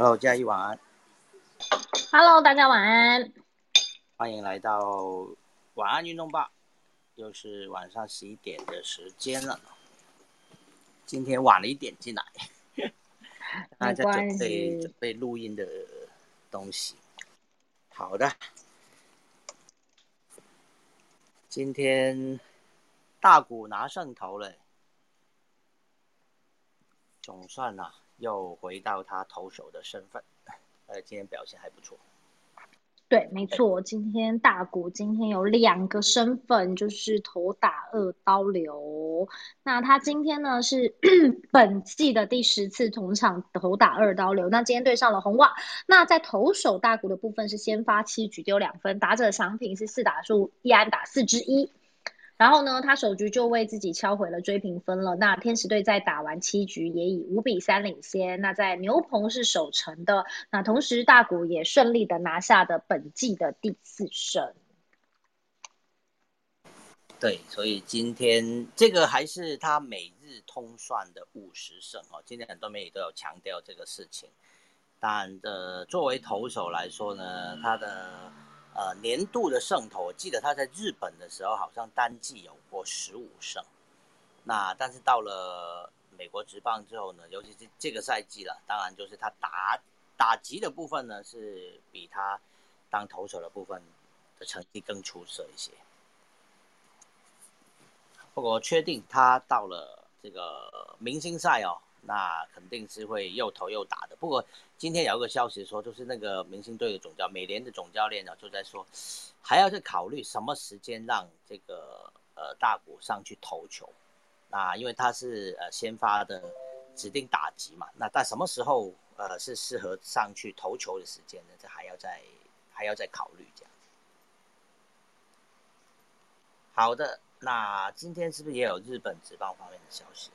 Hello，嘉怡晚安。Hello，大家晚安。欢迎来到晚安运动吧，又是晚上十一点的时间了。今天晚了一点进来，大家准备准备录音的东西。好的，今天大股拿胜头了，总算啊又回到他投手的身份，呃，今天表现还不错。对，没错，今天大谷今天有两个身份，就是头打二刀流。那他今天呢是 本季的第十次同场头打二刀流。那今天对上了红袜。那在投手大谷的部分是先发七局丢两分，打者赏品是四打数一安打四之一。然后呢，他首局就为自己敲回了追平分了。那天使队在打完七局也以五比三领先。那在牛棚是守城的。那同时大谷也顺利的拿下的本季的第四胜。对，所以今天这个还是他每日通算的五十胜哦。今天很多媒体都有强调这个事情。但呃，作为投手来说呢，他的。呃，年度的胜投，我记得他在日本的时候好像单季有过十五胜，那但是到了美国职棒之后呢，尤其是这个赛季了，当然就是他打打击的部分呢是比他当投手的部分的成绩更出色一些。不过确定他到了这个明星赛哦，那肯定是会又投又打的。不过。今天有一个消息说，就是那个明星队的总教美联的总教练呢，就在说，还要去考虑什么时间让这个呃大谷上去投球。那因为他是呃先发的指定打击嘛，那在什么时候呃是适合上去投球的时间呢？这还要再还要再考虑这样。好的，那今天是不是也有日本职棒方面的消息？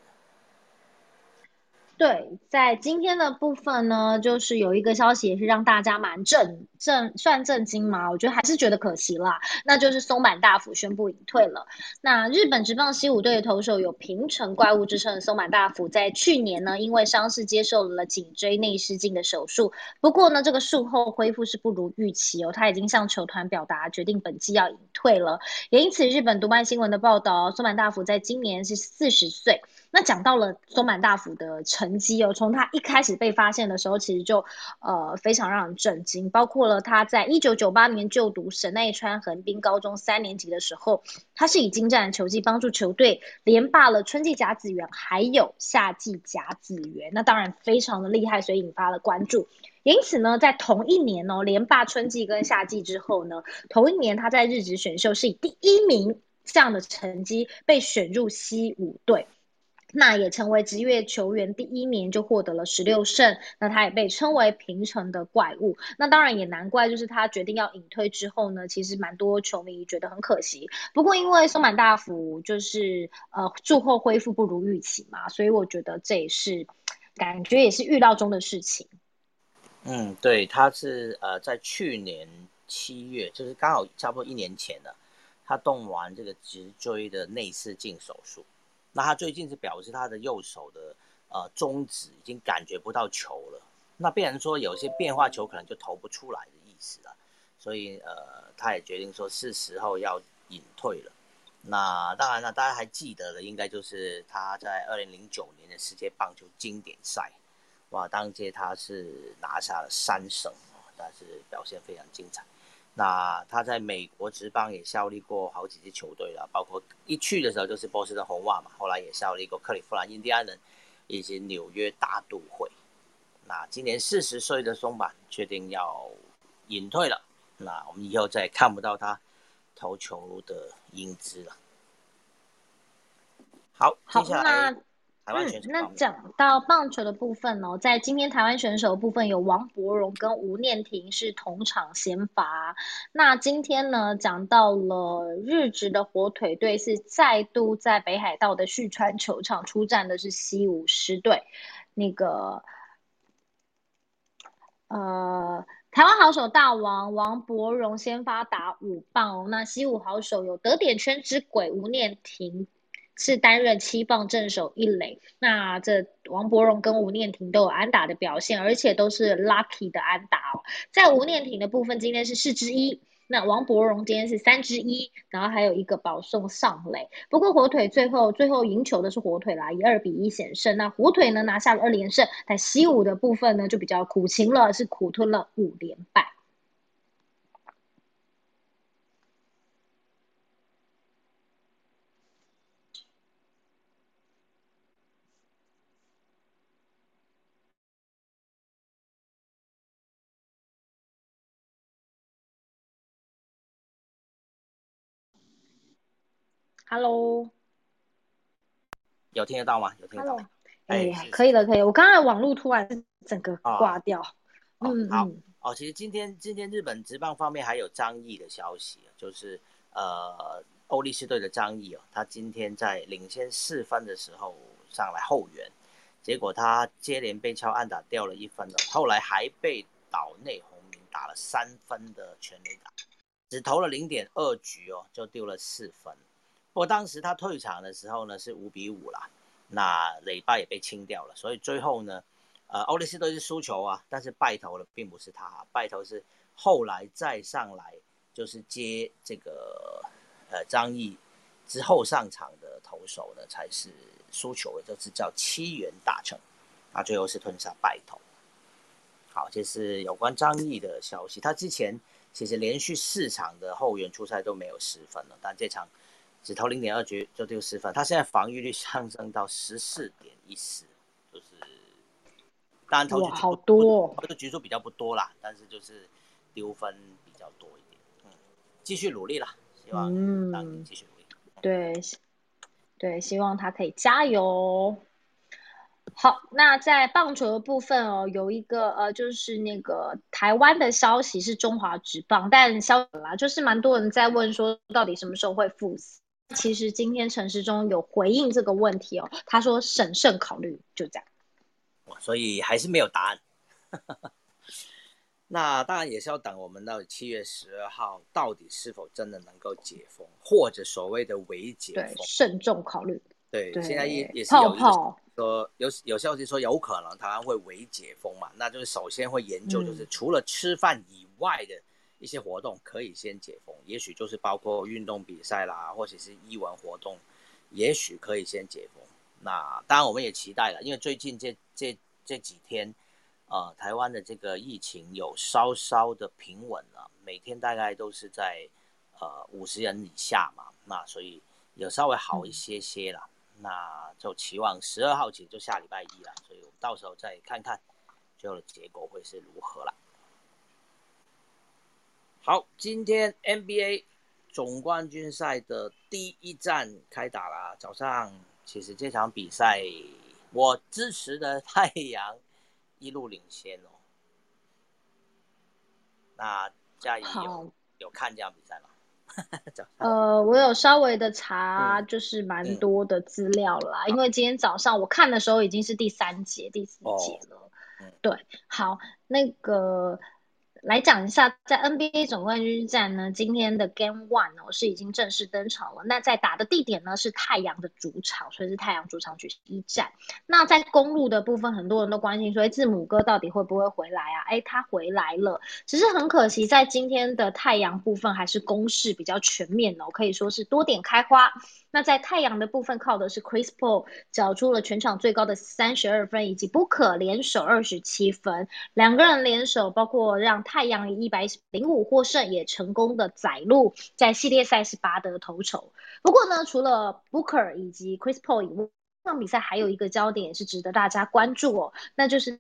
对，在今天的部分呢，就是有一个消息也是让大家蛮震震算震惊嘛，我觉得还是觉得可惜啦，那就是松坂大辅宣布隐退了。那日本职棒西武队的投手有平成怪物之称的松坂大辅，在去年呢因为伤势接受了颈椎内视镜的手术，不过呢这个术后恢复是不如预期哦，他已经向球团表达决定本季要隐退了，也因此日本读卖新闻的报道，松坂大辅在今年是四十岁。那讲到了松坂大辅的成绩哦，从他一开始被发现的时候，其实就呃非常让人震惊，包括了他在一九九八年就读神奈川横滨高中三年级的时候，他是以精湛的球技帮助球队连霸了春季甲子园，还有夏季甲子园，那当然非常的厉害，所以引发了关注。因此呢，在同一年哦，连霸春季跟夏季之后呢，同一年他在日职选秀是以第一名这样的成绩被选入西武队。那也成为职业球员第一名，就获得了十六胜。那他也被称为平成的怪物。那当然也难怪，就是他决定要隐退之后呢，其实蛮多球迷觉得很可惜。不过因为松坂大辅就是呃术后恢复不如预期嘛，所以我觉得这也是感觉也是预料中的事情。嗯，对，他是呃在去年七月，就是刚好差不多一年前了，他动完这个脊椎的内视镜手术。那他最近是表示他的右手的呃中指已经感觉不到球了，那变成说有些变化球可能就投不出来的意思了，所以呃他也决定说是时候要隐退了。那当然了，大家还记得的应该就是他在二零零九年的世界棒球经典赛，哇，当届他是拿下了三胜，但是表现非常精彩。那他在美国职棒也效力过好几支球队了，包括一去的时候就是波士顿红袜嘛，后来也效力过克利夫兰印第安人以及纽约大都会。那今年四十岁的松坂确定要隐退了，那我们以后再也看不到他投球的英姿了。好，接下来。嗯，那讲到棒球的部分哦，在今天台湾选手部分有王柏荣跟吴念婷是同场先发。那今天呢，讲到了日职的火腿队是再度在北海道的旭川球场出战的是西武狮队。那个呃，台湾好手大王王柏荣先发打五棒哦。那西武好手有得点圈之鬼吴念婷。是担任七棒正手一垒。那这王柏荣跟吴念婷都有安打的表现，而且都是 lucky 的安打哦。在吴念婷的部分，今天是四之一。那王伯荣今天是三之一，然后还有一个保送上垒。不过火腿最后最后赢球的是火腿啦，以二比一险胜。那火腿呢拿下了二连胜，但西武的部分呢就比较苦情了，是苦吞了五连败。Hello，有听得到吗？有听得到吗？哎，可以了，可以。我刚才网络突然整个挂掉。嗯，好。哦，其实今天今天日本职棒方面还有张毅的消息，就是呃欧力士队的张毅哦，他今天在领先四分的时候上来后援，结果他接连被敲安打掉了一分了，后来还被岛内红明打了三分的全垒打，只投了零点二局哦，就丢了四分。不过当时他退场的时候呢是五比五啦，那垒巴也被清掉了，所以最后呢，呃，欧利斯都是输球啊，但是败投了并不是他，败投是后来再上来就是接这个呃张毅之后上场的投手呢才是输球的，就是叫七元大成，啊，最后是吞下败投。好，这是有关张毅的消息，他之前其实连续四场的后援出赛都没有失分了，但这场。只投零点二局就丢失分，他现在防御率上升到十四点一四，就是当然投局好多，投的局数比较不多啦，但是就是丢分比较多一点。嗯，继续努力啦，希望嗯继续努力。对，对，希望他可以加油。好，那在棒球的部分哦，有一个呃，就是那个台湾的消息是中华职棒，但消息啦，就是蛮多人在问说，到底什么时候会复死？其实今天陈时中有回应这个问题哦，他说审慎考虑，就这样。所以还是没有答案。那当然也是要等我们到七月十二号，到底是否真的能够解封，或者所谓的微解封，慎重考虑。对，现在也也是有说有有消息说有可能台湾会微解封嘛，那就是首先会研究，就是除了吃饭以外的。一些活动可以先解封，也许就是包括运动比赛啦，或者是艺文活动，也许可以先解封。那当然我们也期待了，因为最近这这这几天，呃，台湾的这个疫情有稍稍的平稳了，每天大概都是在呃五十人以下嘛，那所以有稍微好一些些了。那就期望十二号起就下礼拜一了，所以我们到时候再看看最后的结果会是如何了。好，今天 NBA 总冠军赛的第一站开打了。早上，其实这场比赛我支持的太阳一路领先哦。那嘉怡有有看这场比赛吗？呃，我有稍微的查，就是蛮多的资料啦。因为今天早上我看的时候已经是第三节、第四节了。对，好，那个。来讲一下，在 NBA 总冠军战呢，今天的 Game One 哦是已经正式登场了。那在打的地点呢是太阳的主场，所以是太阳主场举行一战。那在公路的部分，很多人都关心说，哎，字母哥到底会不会回来啊？哎，他回来了，只是很可惜，在今天的太阳部分还是攻势比较全面哦，可以说是多点开花。那在太阳的部分，靠的是 Chris Paul 缴出了全场最高的三十二分，以及 Booker 联手二十七分，两个人联手，包括让太阳以一百零五获胜，也成功的载入在系列赛是拔得头筹。不过呢，除了 Booker 以及 Chris Paul 以外，这场比赛还有一个焦点是值得大家关注哦，那就是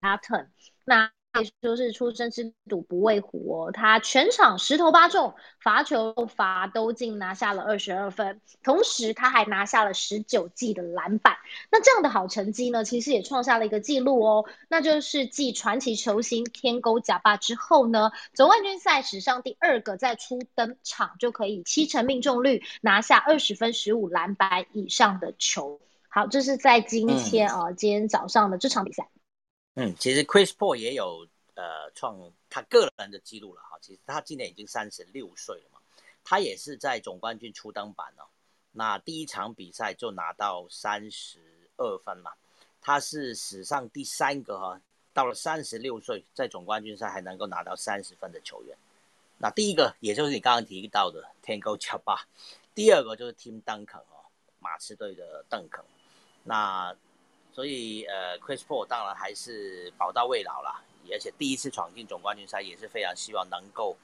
Aton。那以说是出生之赌不畏虎哦，他全场十投八中，罚球罚都进，拿下了二十二分，同时他还拿下了十九记的篮板。那这样的好成绩呢，其实也创下了一个记录哦，那就是继传奇球星天勾贾巴之后呢，总冠军赛史上第二个在初登场就可以七成命中率拿下二十分、十五篮板以上的球。好，这是在今天啊，今天早上的这场比赛。嗯，其实 Chris Paul 也有呃创他个人的记录了哈。其实他今年已经三十六岁了嘛，他也是在总冠军初登板哦。那第一场比赛就拿到三十二分嘛，他是史上第三个哈，到了三十六岁在总冠军赛还能够拿到三十分的球员。那第一个也就是你刚刚提到的天勾乔巴，第二个就是 Tim Duncan 哦，马刺队的邓肯。那所以呃，Chris Paul 当然还是宝刀未老了，而且第一次闯进总冠军赛也是非常希望能够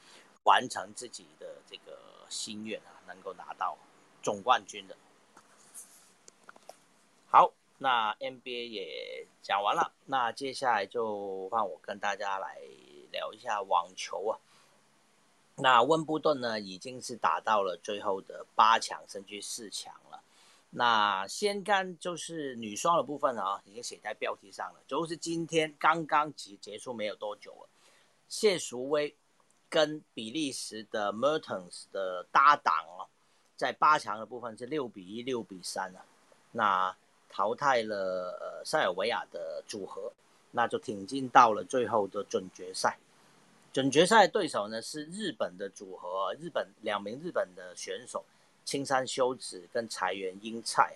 完成自己的这个心愿啊，能够拿到总冠军的。好，那 NBA 也讲完了，那接下来就换我跟大家来聊一下网球啊。那温布顿呢，已经是打到了最后的八强，甚至四强。那先干就是女双的部分啊，已经写在标题上了，就是今天刚刚结结束没有多久了。谢淑薇跟比利时的 Mertens 的搭档啊，在八强的部分是六比一、六比三啊，那淘汰了呃塞尔维亚的组合，那就挺进到了最后的准决赛。准决赛对手呢是日本的组合，日本两名日本的选手青山修子跟柴原英菜，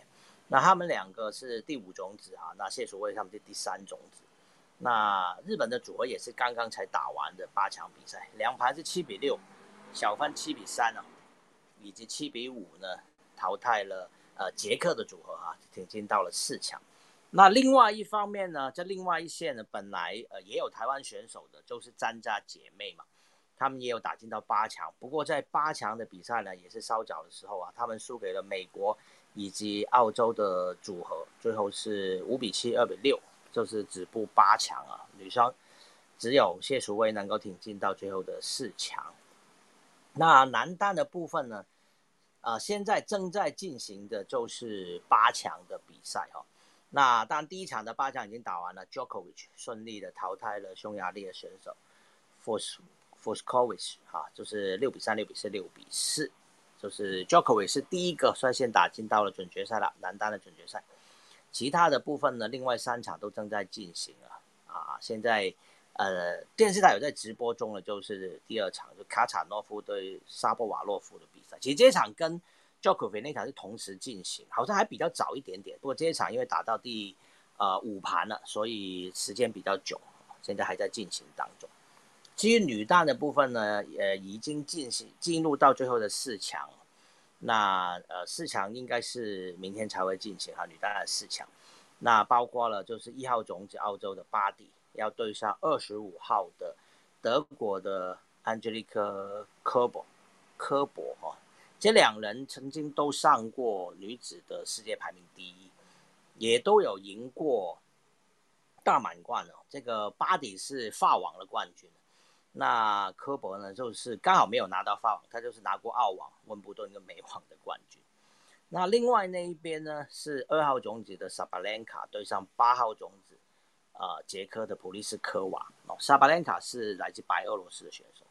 那他们两个是第五种子啊，那谢淑薇他们是第三种子。那日本的组合也是刚刚才打完的八强比赛，两盘是七比六，小分七比三啊，以及七比五呢淘汰了呃捷克的组合啊，挺进到了四强。那另外一方面呢，在另外一线呢，本来呃也有台湾选手的，就是詹家姐妹嘛，他们也有打进到八强。不过在八强的比赛呢，也是稍早的时候啊，他们输给了美国以及澳洲的组合，最后是五比七、二比六，就是止步八强啊。女双只有谢淑薇能够挺进到最后的四强。那男单的部分呢，啊，现在正在进行的就是八强的比赛哈。那当，第一场的八强已经打完了，Jokovic 顺利的淘汰了匈牙利的选手 f o r s f o r s k o v i c 哈，就是六比三、六比四、六比四，就是 Djokovic 是第一个率先打进到了准决赛了，男单的准决赛。其他的部分呢，另外三场都正在进行啊啊，现在呃电视台有在直播中的就是第二场，就卡查诺夫对沙波瓦洛夫的比赛。其实这场跟 Jokovic 那场是同时进行，好像还比较早一点点。不过这一场因为打到第呃五盘了，所以时间比较久，现在还在进行当中。至于女单的部分呢，呃，已经进行进入到最后的四强。那呃四强应该是明天才会进行哈，女单的四强。那包括了就是一号种子澳洲的巴蒂要对上二十五号的德国的 Angelica Kerber 科博哈。这两人曾经都上过女子的世界排名第一，也都有赢过大满贯哦。这个巴迪是法网的冠军，那科博呢，就是刚好没有拿到法网，他就是拿过澳网、温布顿跟美网的冠军。那另外那一边呢，是二号种子的萨巴兰卡对上八号种子，呃，捷克的普利斯科娃哦。萨巴兰卡是来自白俄罗斯的选手。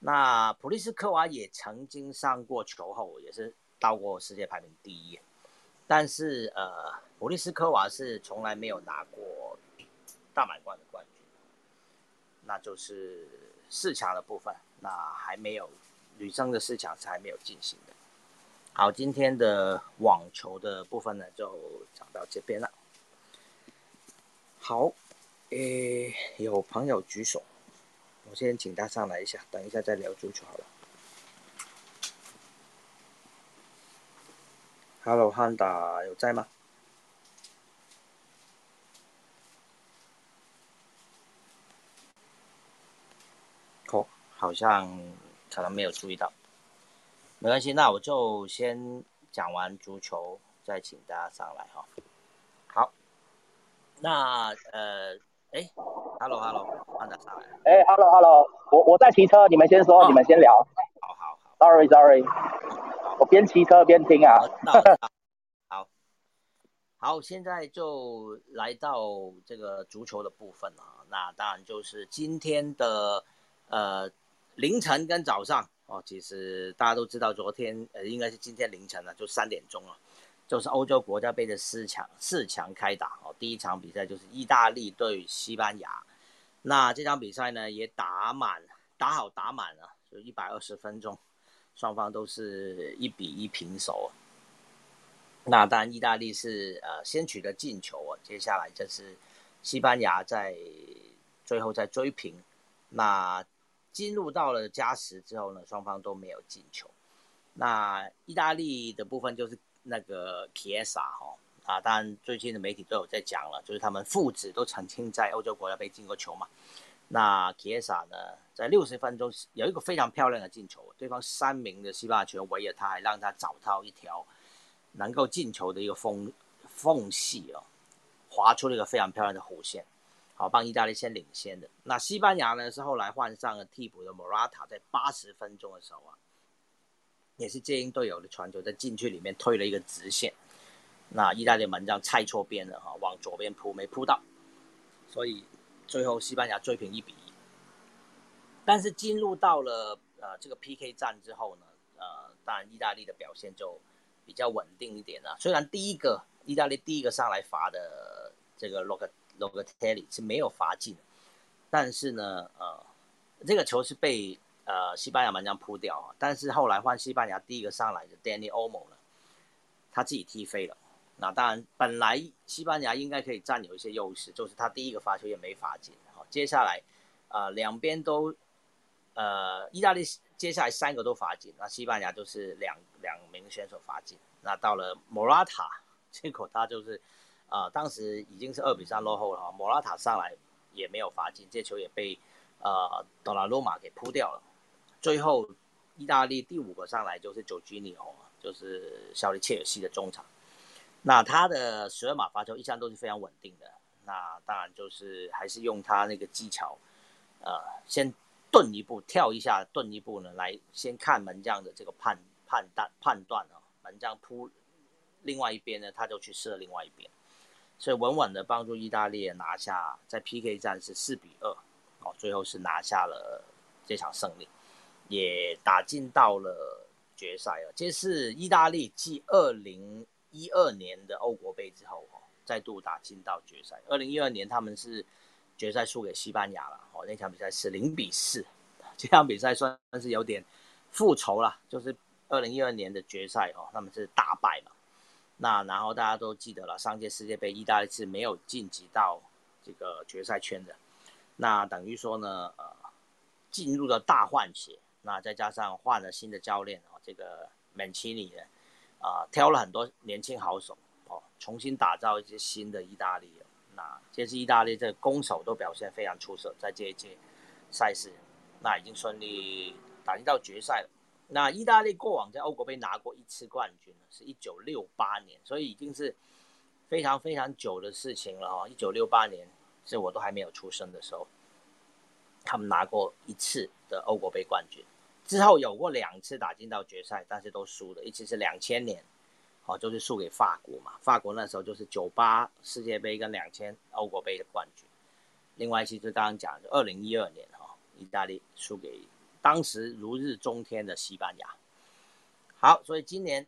那普利斯科娃也曾经上过球后，也是到过世界排名第一，但是呃，普利斯科娃是从来没有拿过大满贯的冠军，那就是四强的部分，那还没有女生的四强是还没有进行的。好，今天的网球的部分呢，就讲到这边了。好，诶，有朋友举手。我先请他上来一下，等一下再聊足球好了。Hello，汉达有在吗？哦，好像可能没有注意到，没关系，那我就先讲完足球，再请大家上来哈。好，那呃。哎，Hello Hello，慢点上来。哎，Hello Hello，我我在骑车，你们先说，你们先聊。好好好，Sorry Sorry，我边骑车边听啊。好，好，现在就来到这个足球的部分啊。那当然就是今天的呃凌晨跟早上哦，其实大家都知道，昨天呃应该是今天凌晨了，就三点钟了。就是欧洲国家杯的四强，四强开打哦。第一场比赛就是意大利对西班牙，那这场比赛呢也打满，打好打满了，就一百二十分钟，双方都是一比一平手。那当然，意大利是呃先取得进球啊，接下来就是西班牙在最后再追平。那进入到了加时之后呢，双方都没有进球。那意大利的部分就是那个 Chiesa 哈啊，当然最近的媒体都有在讲了，就是他们父子都曾经在欧洲国家杯进过球嘛。那 Chiesa 呢，在六十分钟有一个非常漂亮的进球，对方三名的西班牙球员围着他，还让他找到一条。能够进球的一个缝缝隙哦，划出了一个非常漂亮的弧线，好帮意大利先领先的。那西班牙呢是后来换上了替补的莫拉塔，在八十分钟的时候啊，也是接应队友的传球，在禁区里面推了一个直线。那意大利门将猜错边了哈，往左边扑没扑到，所以最后西班牙追平一比一。但是进入到了呃这个 PK 战之后呢，呃，当然意大利的表现就。比较稳定一点啊。虽然第一个意大利第一个上来罚的这个洛克 Logatelli 是没有罚进，但是呢，呃，这个球是被呃西班牙门将扑掉啊。但是后来换西班牙第一个上来的 Danny Omo 呢，他自己踢飞了。那当然，本来西班牙应该可以占有一些优势，就是他第一个罚球也没罚进。好，接下来，呃，两边都，呃，意大利。接下来三个都罚进，那西班牙就是两两名选手罚进。那到了莫拉塔，结果他就是，呃，当时已经是二比三落后了。莫拉塔上来也没有罚进，这球也被呃多拉罗马给扑掉了。最后，意大利第五个上来就是九吉尼哦，就是效力切尔西的中场。那他的十二码罚球一向都是非常稳定的。那当然就是还是用他那个技巧，呃，先。顿一步，跳一下，顿一步呢，来先看门将的这个判判断判断啊，门将扑另外一边呢，他就去射另外一边，所以稳稳的帮助意大利拿下，在 PK 战是四比二，哦，最后是拿下了这场胜利，也打进到了决赛了。这是意大利继二零一二年的欧国杯之后，哦，再度打进到决赛。二零一二年他们是。决赛输给西班牙了，哦，那场比赛是零比四，这场比赛算是有点复仇了，就是二零一二年的决赛哦，他们是大败嘛，那然后大家都记得了，上届世界杯意大利是没有晋级到这个决赛圈的，那等于说呢，呃，进入了大换血，那再加上换了新的教练哦，这个曼奇尼呢，啊，挑了很多年轻好手哦，重新打造一些新的意大利。那这次意大利这攻守都表现非常出色，在这一届赛事，那已经顺利打进到决赛了。那意大利过往在欧国杯拿过一次冠军是一九六八年，所以已经是非常非常久的事情了哦。一九六八年是我都还没有出生的时候，他们拿过一次的欧国杯冠军，之后有过两次打进到决赛，但是都输了，一次是两千年。哦，就是输给法国嘛，法国那时候就是九八世界杯跟两千欧国杯的冠军。另外，其实刚刚讲的二零一二年哈，意大利输给当时如日中天的西班牙。好，所以今年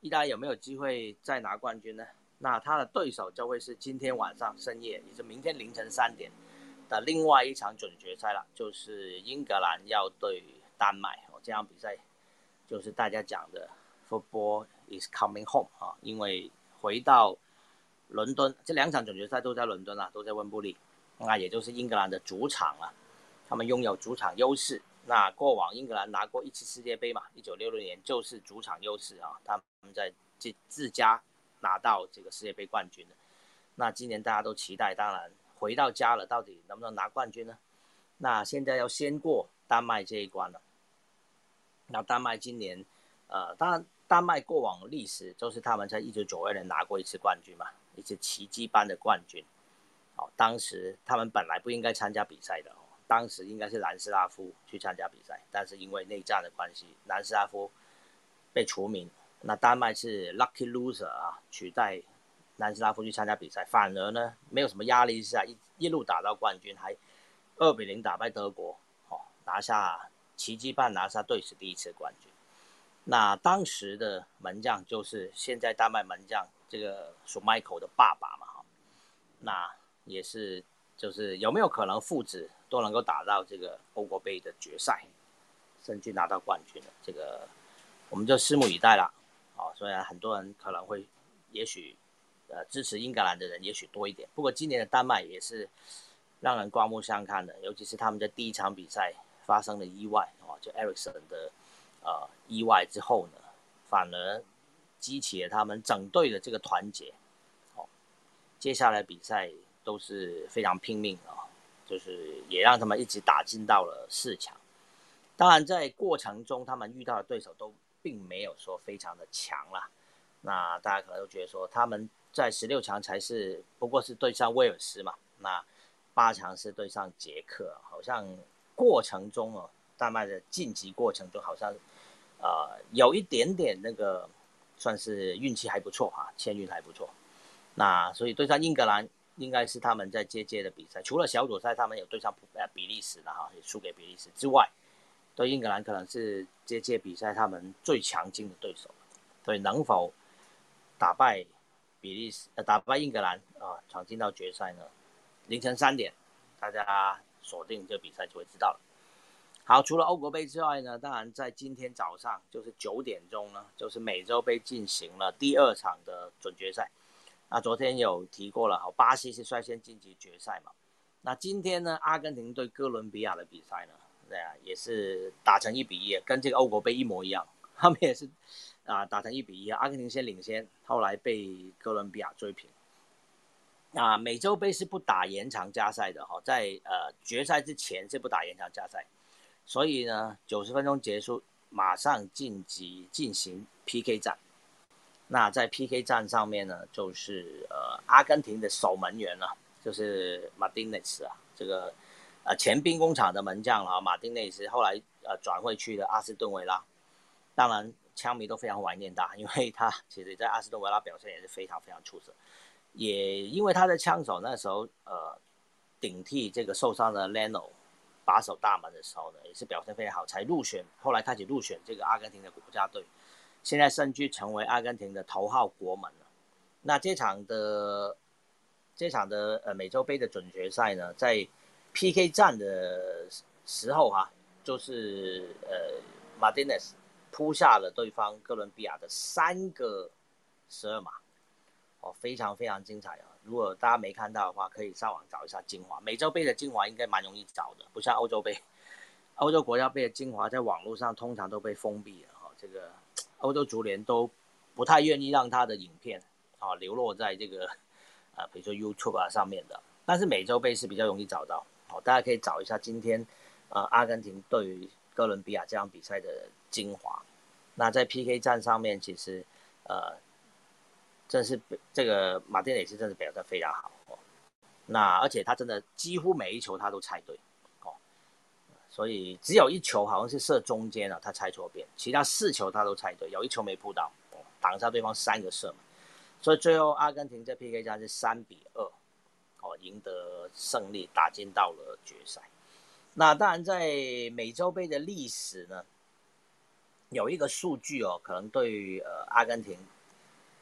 意大利有没有机会再拿冠军呢？那他的对手就会是今天晚上深夜，也是明天凌晨三点的另外一场准决赛了，就是英格兰要对丹麦。哦，这场比赛就是大家讲的 football。is coming home 啊，因为回到伦敦，这两场准决赛都在伦敦啊，都在温布利，那也就是英格兰的主场啊，他们拥有主场优势。那过往英格兰拿过一次世界杯嘛，一九六六年就是主场优势啊，他们在自自家拿到这个世界杯冠军的。那今年大家都期待，当然回到家了，到底能不能拿冠军呢？那现在要先过丹麦这一关了。那丹麦今年，呃，当然。丹麦过往历史都是他们在一九九二年拿过一次冠军嘛，一次奇迹般的冠军。哦，当时他们本来不应该参加比赛的，当时应该是南斯拉夫去参加比赛，但是因为内战的关系，南斯拉夫被除名。那丹麦是 lucky loser 啊，取代南斯拉夫去参加比赛，反而呢没有什么压力下一一路打到冠军，还二比零打败德国，哦，拿下奇迹般拿下队史第一次冠军。那当时的门将就是现在丹麦门将这个属 Michael 的爸爸嘛，哈，那也是就是有没有可能父子都能够打到这个欧国杯的决赛，甚至拿到冠军的这个，我们就拭目以待了，啊，虽然很多人可能会也许呃支持英格兰的人也许多一点。不过今年的丹麦也是让人刮目相看的，尤其是他们在第一场比赛发生了意外哦，就艾瑞森的呃意外之后呢，反而激起了他们整队的这个团结。哦，接下来比赛都是非常拼命啊，就是也让他们一直打进到了四强。当然，在过程中他们遇到的对手都并没有说非常的强啦。那大家可能都觉得说他们在十六强才是不过是对上威尔斯嘛，那八强是对上捷克，好像过程中哦，丹麦的晋级过程中好像呃有一点点那个算是运气还不错哈，签运还不错。那所以对上英格兰应该是他们在接接的比赛，除了小组赛他们有对上呃比利时的哈，也输给比利时之外。对英格兰可能是这届比赛他们最强劲的对手，所以能否打败比利时呃打败英格兰啊闯进到决赛呢？凌晨三点，大家锁定这比赛就会知道了。好，除了欧国杯之外呢，当然在今天早上就是九点钟呢，就是美洲杯进行了第二场的准决赛。那昨天有提过了，好，巴西是率先晋级决赛嘛？那今天呢，阿根廷对哥伦比亚的比赛呢？对啊，也是打成一比一，跟这个欧国杯一模一样。他们也是啊，打成一比一，阿根廷先领先，后来被哥伦比亚追平。那美洲杯是不打延长加赛的哈，在呃决赛之前是不打延长加赛，所以呢，九十分钟结束，马上晋级进行 PK 战。那在 PK 战上面呢，就是呃阿根廷的守门员呢，就是马丁内斯啊，这个。呃，前兵工厂的门将啊，马丁内斯后来呃转会去了阿斯顿维拉，当然枪迷都非常怀念他，因为他其实在阿斯顿维拉表现也是非常非常出色，也因为他的枪手那时候呃顶替这个受伤的 Leno 把守大门的时候呢，也是表现非常好，才入选，后来开始入选这个阿根廷的国家队，现在甚至成为阿根廷的头号国门了。那这场的这场的呃美洲杯的准决赛呢，在 P.K. 战的时候哈，就是呃，马丁内斯扑下了对方哥伦比亚的三个十二码，哦，非常非常精彩啊！如果大家没看到的话，可以上网找一下精华。美洲杯的精华应该蛮容易找的，不像欧洲杯，欧洲国家杯的精华在网络上通常都被封闭了哈。这个欧洲足联都不太愿意让他的影片啊流落在这个啊，比如说 YouTube 啊上面的，但是美洲杯是比较容易找到。好，大家可以找一下今天，啊，阿根廷对于哥伦比亚这场比赛的精华。那在 PK 战上面，其实，呃，真是这个马丁内斯真的表现非常好哦。那而且他真的几乎每一球他都猜对，所以只有一球好像是射中间了，他猜错边，其他四球他都猜对，有一球没扑到，挡下对方三个射门。所以最后阿根廷在 PK 战是三比二。哦，赢得胜利，打进到了决赛。那当然，在美洲杯的历史呢，有一个数据哦，可能对于呃阿根廷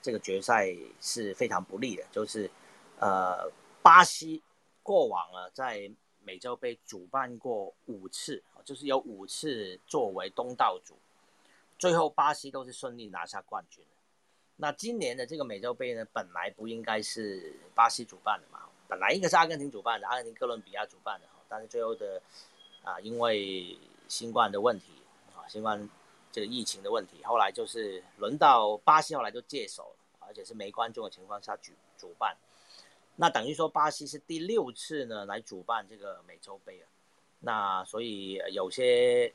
这个决赛是非常不利的，就是呃巴西过往啊在美洲杯主办过五次，就是有五次作为东道主，最后巴西都是顺利拿下冠军。那今年的这个美洲杯呢，本来不应该是巴西主办的嘛？本来应该是阿根廷主办的，阿根廷哥伦比亚主办的但是最后的啊，因为新冠的问题啊，新冠这个疫情的问题，后来就是轮到巴西，后来就接手了，而且是没观众的情况下主主办，那等于说巴西是第六次呢来主办这个美洲杯了，那所以有些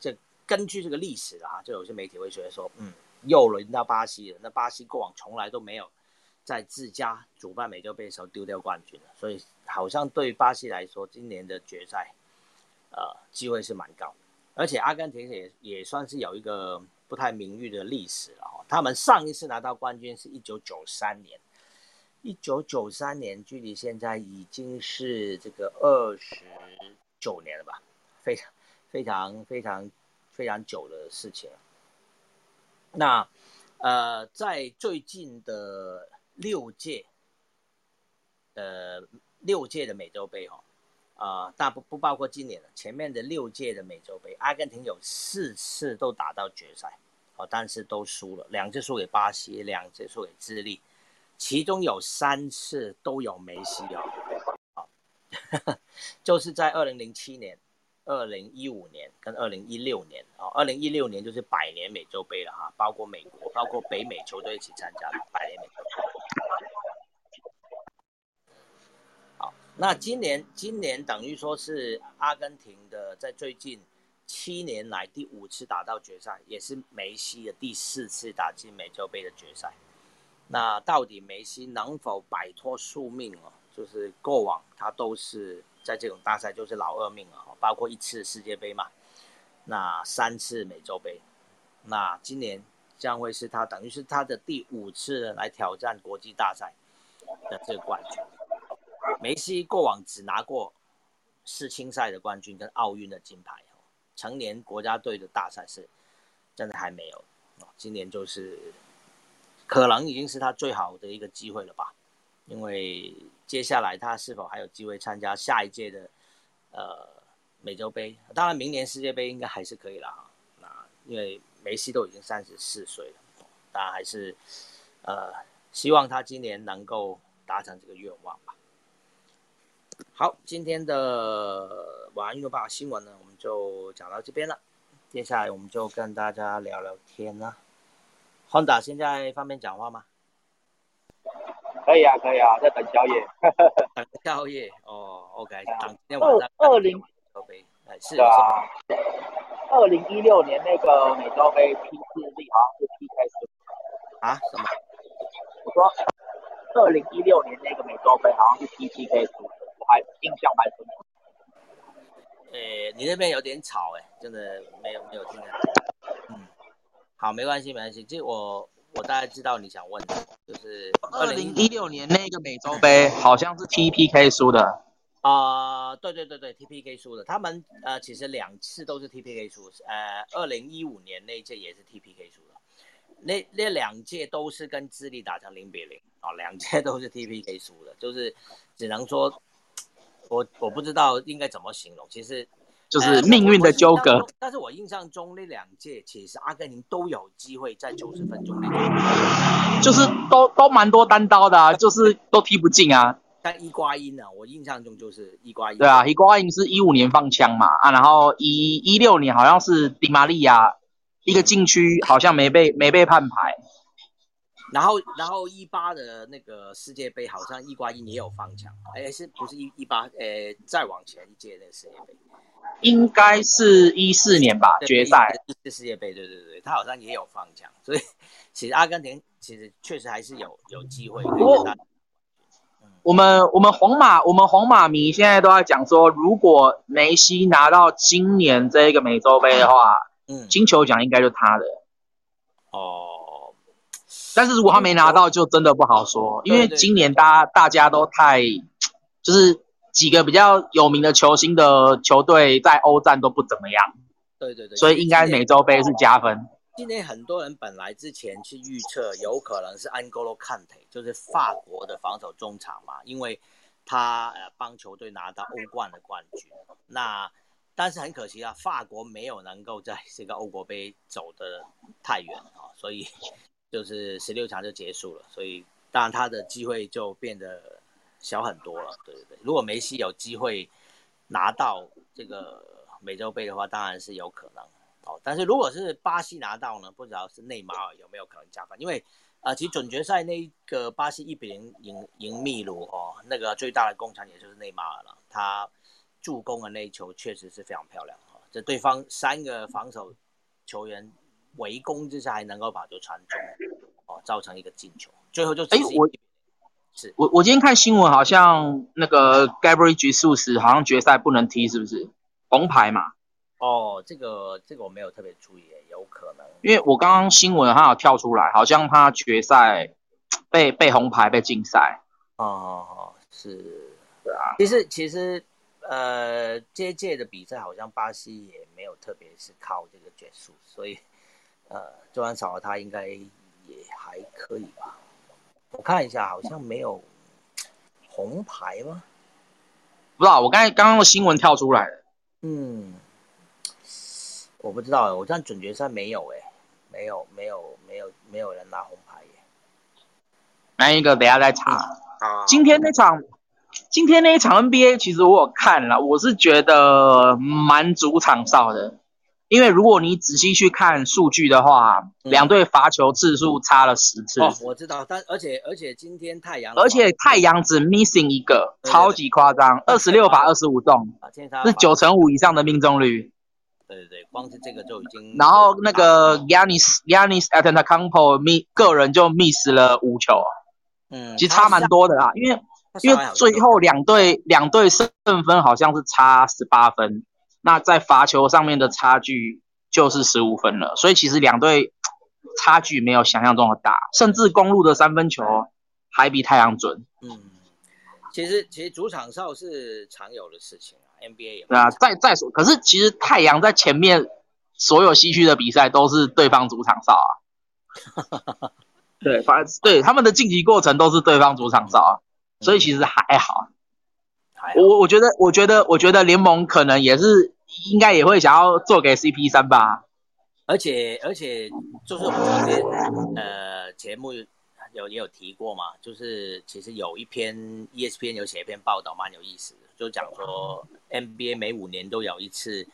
这根据这个历史啊，就有些媒体会觉得说，嗯，又轮到巴西了，那巴西过往从来都没有。在自家主办美洲杯的时候丢掉冠军了，所以好像对巴西来说，今年的决赛，呃，机会是蛮高。而且阿根廷也也算是有一个不太名誉的历史了哦。他们上一次拿到冠军是一九九三年，一九九三年距离现在已经是这个二十九年了吧？非常非常非常非常久的事情。那呃，在最近的。六届，呃，六届的美洲杯哦，啊，大不不包括今年的前面的六届的美洲杯，阿根廷有四次都打到决赛，哦，但是都输了，两次输给巴西，两次输给智利，其中有三次都有梅西哦，就是在二零零七年、二零一五年跟二零一六年哦，二零一六年就是百年美洲杯了哈，包括美国、包括北美球队一起参加百年美洲杯。好，那今年今年等于说是阿根廷的在最近。七年来第五次打到决赛，也是梅西的第四次打进美洲杯的决赛。那到底梅西能否摆脱宿命哦？就是过往他都是在这种大赛就是老二命啊，包括一次世界杯嘛，那三次美洲杯，那今年将会是他等于是他的第五次来挑战国际大赛的这个冠军。梅西过往只拿过世青赛的冠军跟奥运的金牌。成年国家队的大赛是真的还没有今年就是可能已经是他最好的一个机会了吧？因为接下来他是否还有机会参加下一届的呃美洲杯？当然，明年世界杯应该还是可以了啊。那因为梅西都已经三十四岁了，当然还是呃希望他今年能够达成这个愿望吧。好，今天的晚安运动报新闻呢？我们就讲到这边了，接下来我们就跟大家聊聊天了。Honda 现在方便讲话吗？可以啊，可以啊，在等宵夜。等宵夜哦，OK。等今天晚上二零洲杯，哎，是啊。二零一六年那个美洲杯 P 四 D 好像是 PK 输。啊？什么？我说二零一六年那个美洲杯好像是 PK 输，我还印象蛮深刻。诶，你那边有点吵，哎，真的没有没有听到。嗯，好，没关系，没关系。这我我大概知道你想问的，就是二零一六年那个美洲杯好像是 T P K 输的。啊，对对对对，T P K 输的。他们呃其实两次都是 T P K 输，呃，二零一五年那一届也是 T P K 输的。那那两届都是跟智利打成零比零，哦，两届都是 T P K 输的，就是只能说。我我不知道应该怎么形容，其实就是命运的纠葛。但是我印象中那两届其实阿根廷都有机会在九十分钟内，就是都都蛮多单刀的啊，就是都踢不进啊。但伊瓜因呢，我印象中就是伊瓜因。对啊，伊瓜因是一五年放枪嘛啊，然后一一六年好像是迪玛利亚一个禁区好像没被没被判牌。然后，然后一八的那个世界杯好像伊瓜因也有放枪，哎，是不是一一八？呃，再往前一届那个世界杯，应该是一四年吧，决赛是世界杯，对对对，他好像也有放枪，所以 其实阿根廷其实确实还是有有机会。我们我们皇马我们皇马迷现在都在讲说，如果梅西拿到今年这个美洲杯的话，嗯，金球奖应该就他的。哦。但是如果他没拿到，就真的不好说，因为今年大家大家都太，就是几个比较有名的球星的球队在欧战都不怎么样。对对对，所以应该美洲杯是加分。今年很多人本来之前去预测有可能是 Angolo Kante，就是法国的防守中场嘛，因为他呃帮球队拿到欧冠的冠军。那但是很可惜啊，法国没有能够在这个欧国杯走得太远啊，所以。就是十六强就结束了，所以当然他的机会就变得小很多了。对对对，如果梅西有机会拿到这个美洲杯的话，当然是有可能哦。但是如果是巴西拿到呢，不知道是内马尔有没有可能加分？因为啊，其实准决赛那个巴西一比零赢赢秘鲁哦，那个最大的功臣也就是内马尔了，他助攻的那一球确实是非常漂亮哦。这对方三个防守球员。围攻之下还能够把球传中，哦，造成一个进球，最后就哎我，是我我今天看新闻好像那个 Gabriel Jesus 好像决赛不能踢是不是红牌嘛？哦，这个这个我没有特别注意，有可能，因为我刚刚新闻他有跳出来，好像他决赛被被红牌被禁赛。哦，是，对啊，其实其实呃这届的比赛好像巴西也没有特别是靠这个决术，所以。呃，就算少了他，应该也还可以吧？我看一下，好像没有红牌吗？不知道，我刚才刚刚的新闻跳出来了。嗯，我不知道，我看准决赛没有哎。没有没有没有没有人拿红牌耶。那一个等下再查。今天那场，今天那一场 NBA 其实我有看了，我是觉得蛮主场哨的。因为如果你仔细去看数据的话，两队罚球次数差了十次。哦，我知道，但而且而且今天太阳，而且太阳只 missing 一个，超级夸张，二十六罚二十五中，是九成五以上的命中率。对对对，光是这个就已经。然后那个 Yanis Yanis Antetokounmpo miss 个人就 miss 了五球，嗯，其实差蛮多的啦，因为因为最后两队两队胜分好像是差十八分。那在罚球上面的差距就是十五分了，所以其实两队差距没有想象中的大，甚至公路的三分球还比太阳准。嗯，其实其实主场哨是常有的事情啊，NBA 也对啊，再再说，可是其实太阳在前面所有西区的比赛都是对方主场哨啊。对，反对他们的晋级过程都是对方主场哨啊，所以其实还好。我我觉得，我觉得，我觉得联盟可能也是应该也会想要做给 CP 三吧，而且而且就是我们昨天呃节目有也有提过嘛，就是其实有一篇 ESPN 有写一篇报道蛮有意思的，就讲说 NBA 每五年都有一次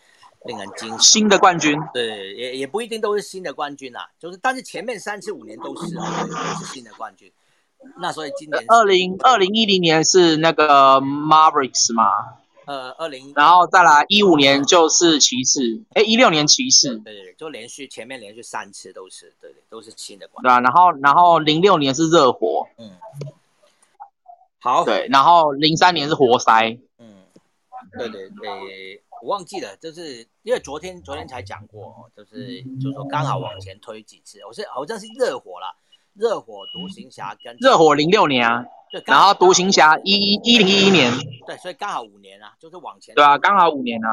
令人惊新的冠军，对，也也不一定都是新的冠军啊，就是但是前面三次五年都是啊，都是新的冠军。那所以今年二零二零一零年是那个 Mavericks 嘛？呃，二零，然后再来一五年就是骑士，哎，一六年骑士，对对对，就连续前面连续三次都是，对对，都是新的冠军。对啊，然后然后零六年是热火，嗯，好，对，然后零三年是活塞，嗯，对对对，我忘记了，就是因为昨天昨天才讲过，就是就是说刚好往前推几次，我是好像是热火了。热火、独行侠跟热火零六年啊，然后独行侠一一一零一一年，对，所以刚好五年啊，就是往前。对啊，刚好五年啊。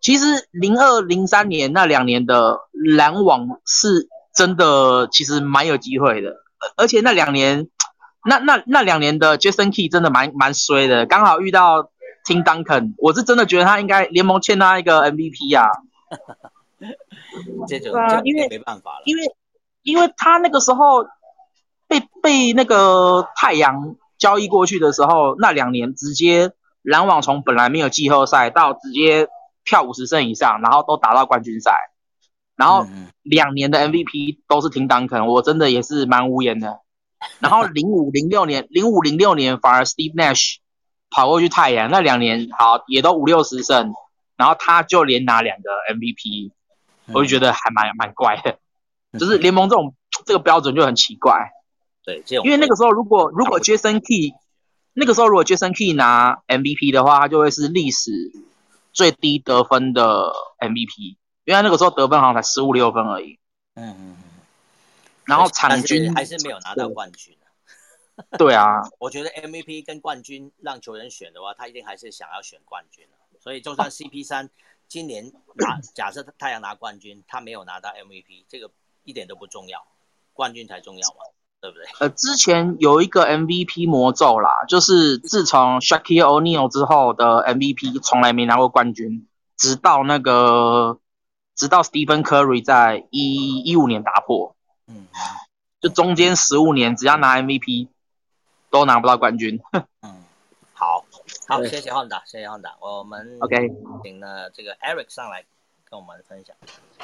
其实零二零三年那两年的篮网是真的，其实蛮有机会的。而且那两年，那那那两年的 Jason Key 真的蛮蛮衰的，刚好遇到 Tim Duncan，我是真的觉得他应该联盟欠他一个 MVP 啊。这种啊，因为没办法了，因为因为他那个时候。被被那个太阳交易过去的时候，那两年直接篮网从本来没有季后赛到直接跳五十胜以上，然后都打到冠军赛，然后两年的 MVP 都是听当肯，我真的也是蛮无言的。然后零五零六年，零五零六年反而 Steve Nash 跑过去太阳，那两年好也都五六十胜，然后他就连拿两个 MVP，我就觉得还蛮蛮怪的，就是联盟这种这个标准就很奇怪。对，这种因为那个时候，如果如果 Jason Key 那个时候如果 Jason Key 拿 MVP 的话，他就会是历史最低得分的 MVP，因为那个时候得分好像才十五六分而已。嗯嗯嗯。然后场均还是没有拿到冠军对啊，我觉得 MVP 跟冠军让球员选的话，他一定还是想要选冠军所以就算 CP 三今年拿，假设太阳拿冠军，他没有拿到 MVP，这个一点都不重要，冠军才重要嘛。对不对？呃，之前有一个 MVP 魔咒啦，就是自从 Shaquille O'Neal 之后的 MVP 从来没拿过冠军，直到那个，直到 Stephen Curry 在一一五年打破，嗯，就中间十五年只要拿 MVP 都拿不到冠军。嗯，好，好，谢谢汉达，谢谢汉达，我们 OK，请了这个 Eric 上来跟我们分享。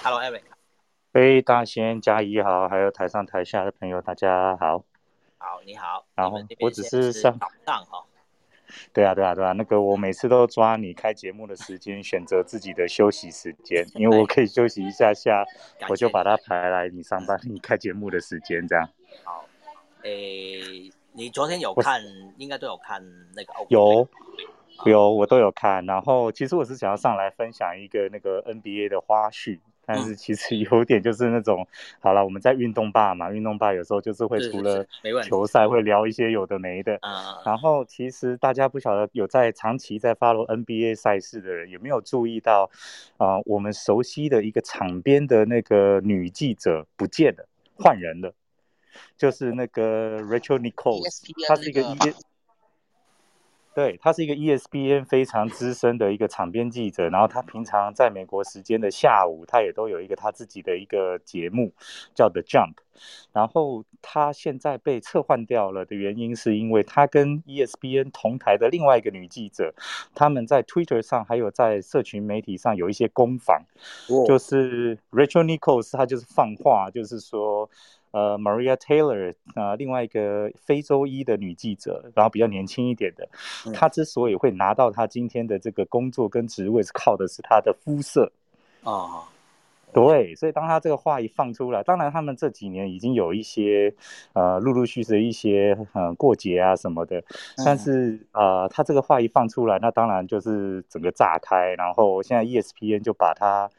Hello 喂，大仙嘉怡好，还有台上台下的朋友，大家好。好，你好。然后我只是上上哈。对啊，对啊，对啊，那个我每次都抓你开节目的时间，选择自己的休息时间，因为我可以休息一下下，我就把它排来你上班、你开节目的时间这样。好，诶，你昨天有看，应该都有看那个。有，有，我都有看。然后其实我是想要上来分享一个那个 NBA 的花絮。但是其实有点就是那种，好了，我们在运动吧嘛，运动吧有时候就是会除了球赛会聊一些有的没的。然后其实大家不晓得有在长期在 follow NBA 赛事的人有没有注意到，啊，我们熟悉的一个场边的那个女记者不见了，换人了，就是那个 Rachel Nichols，她是一个 E，对他是一个 ESPN 非常资深的一个场边记者，然后他平常在美国时间的下午，他也都有一个他自己的一个节目叫 The Jump，然后他现在被撤换掉了的原因是因为他跟 ESPN 同台的另外一个女记者，他们在 Twitter 上还有在社群媒体上有一些攻防，就是 Rachel Nichols 他就是放话，就是说。呃，Maria Taylor，呃，另外一个非洲裔的女记者，然后比较年轻一点的，她之所以会拿到她今天的这个工作跟职位，是靠的是她的肤色啊。对，所以当她这个话一放出来，当然他们这几年已经有一些呃陆陆续续的一些呃过节啊什么的，但是呃她这个话一放出来，那当然就是整个炸开，然后现在 ESPN 就把它。